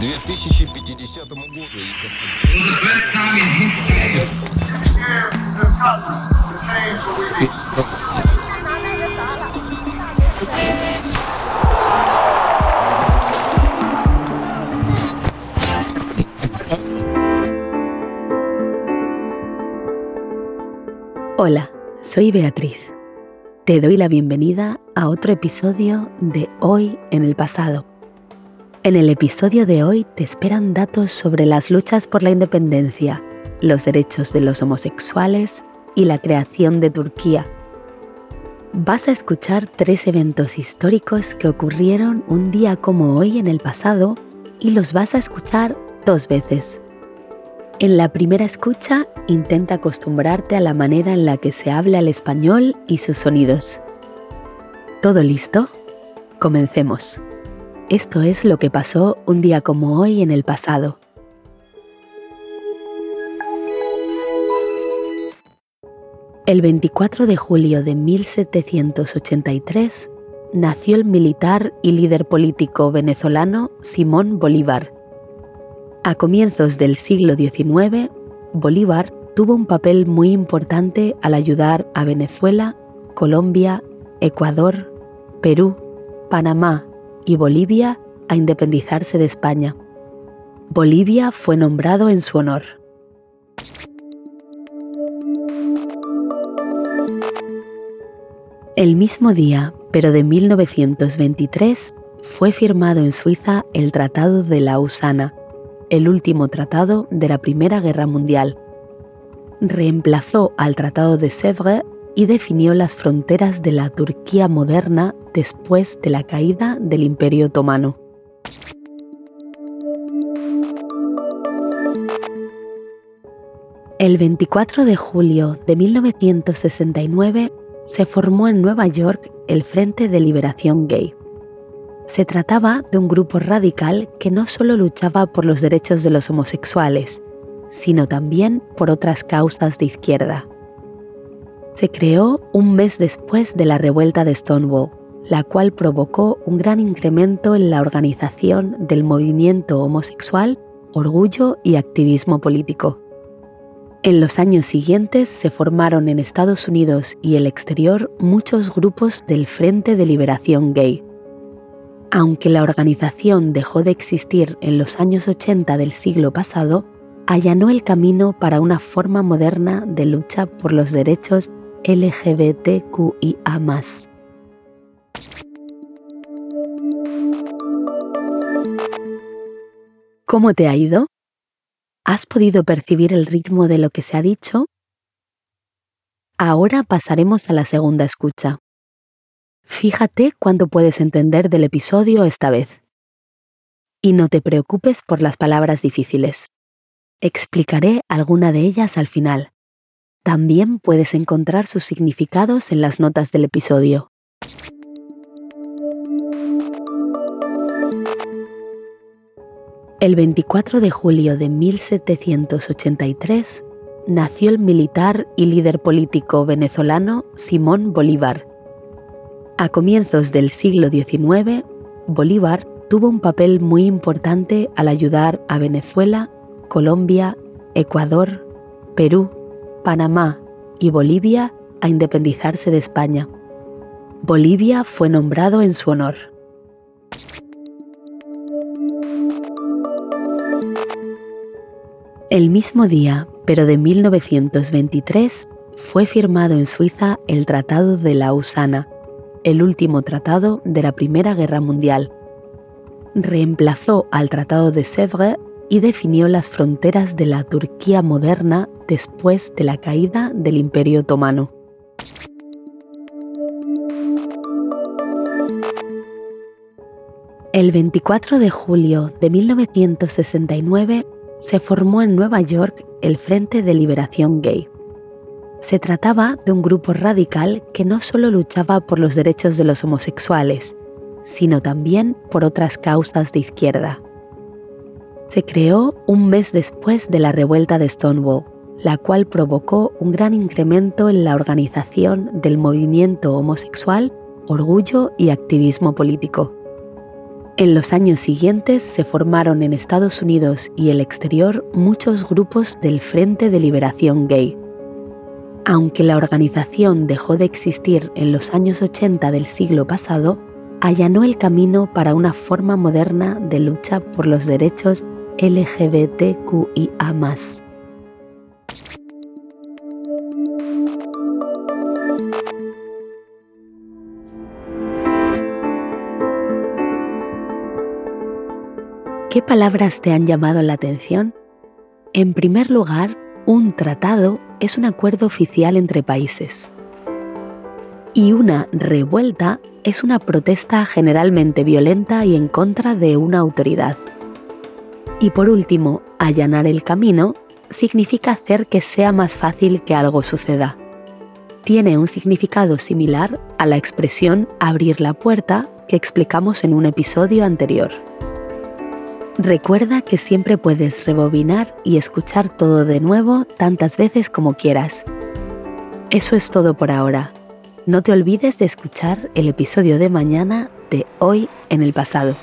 2050 году. Hola, soy Beatriz. Te doy la bienvenida a otro episodio de Hoy en el pasado. en el episodio de hoy te esperan datos sobre las luchas por la independencia, los derechos de los homosexuales y la creación de Turquía. Vas a escuchar tres eventos históricos que ocurrieron un día como hoy en el pasado y los vas a escuchar dos veces. En la primera escucha, intenta acostumbrarte a la manera en la que se habla el español y sus sonidos. ¿Todo listo? Comencemos. Esto es lo que pasó un día como hoy en el pasado. El 24 de julio de 1783 nació el militar y líder político venezolano Simón Bolívar a comienzos del siglo XIX, Bolívar tuvo un papel muy importante al ayudar a Venezuela, Colombia, Ecuador, Perú, Panamá y Bolivia a independizarse de España. Bolivia fue nombrado en su honor. El mismo día, pero de 1923, fue firmado en Suiza el Tratado de Lausana, el último tratado de la Primera Guerra Mundial. Reemplazó al Tratado de Sèvres y definió las fronteras de la Turquía moderna después de la caída del Imperio Otomano. El 24 de julio de 1969 se formó en Nueva York el Frente de Liberación Gay. Se trataba de un grupo radical que no solo luchaba por los derechos de los homosexuales, sino también por otras causas de izquierda. Se creó un mes después de la revuelta de Stonewall, la cual provocó un gran incremento en la organización del movimiento homosexual, orgullo y activismo político. En los años siguientes se formaron en Estados Unidos y el exterior muchos grupos del Frente de Liberación Gay, aunque la organización dejó de existir en los años 80 del siglo pasado, allanó el camino para una forma moderna de lucha por los derechos LGBTQIA. ¿Cómo te ha ido? ¿Has podido percibir el ritmo de lo que se ha dicho? Ahora pasaremos a la segunda escucha. Fíjate cuánto puedes entender del episodio esta vez. Y no te preocupes por las palabras difíciles. Explicaré alguna de ellas al final. También puedes encontrar sus significados en las notas del episodio. El 24 de julio de 1783 nació el militar y líder político venezolano Simón Bolívar a comienzos del siglo XIX, Bolívar tuvo un papel muy importante al ayudar a Venezuela, Colombia, Ecuador, Perú, Panamá y Bolivia a independizarse de España. Bolivia fue nombrado en su honor. El mismo día, pero de 1923, fue firmado en Suiza el Tratado de Lausana, el último tratado de la Primera Guerra Mundial. Reemplazó al Tratado de Sèvres y definió las fronteras de la Turquía moderna después de la caída del Imperio Otomano. El 24 de julio de 1969 se formó en Nueva York el Frente de Liberación Gay. Se trataba de un grupo radical que no solo luchaba por los derechos de los homosexuales, sino también por otras causas de izquierda. Se creó un mes después de la revuelta de Stonewall, la cual provocó un gran incremento en la organización del movimiento homosexual, orgullo y activismo político. En los años siguientes se formaron en Estados Unidos y el exterior muchos grupos del Frente de Liberación Gay. Aunque la organización dejó de existir en los años 80 del siglo pasado, allanó el camino para una forma moderna de lucha por los derechos LGBTQIA. ¿Qué palabras te han llamado la atención? En primer lugar, un tratado es un acuerdo oficial entre países. Y una revuelta es una protesta generalmente violenta y en contra de una autoridad. Y por último, allanar el camino significa hacer que sea más fácil que algo suceda. Tiene un significado similar a la expresión abrir la puerta que explicamos en un episodio anterior. Recuerda que siempre puedes rebobinar y escuchar todo de nuevo tantas veces como quieras. Eso es todo por ahora. No te olvides de escuchar el episodio de mañana de Hoy en el pasado.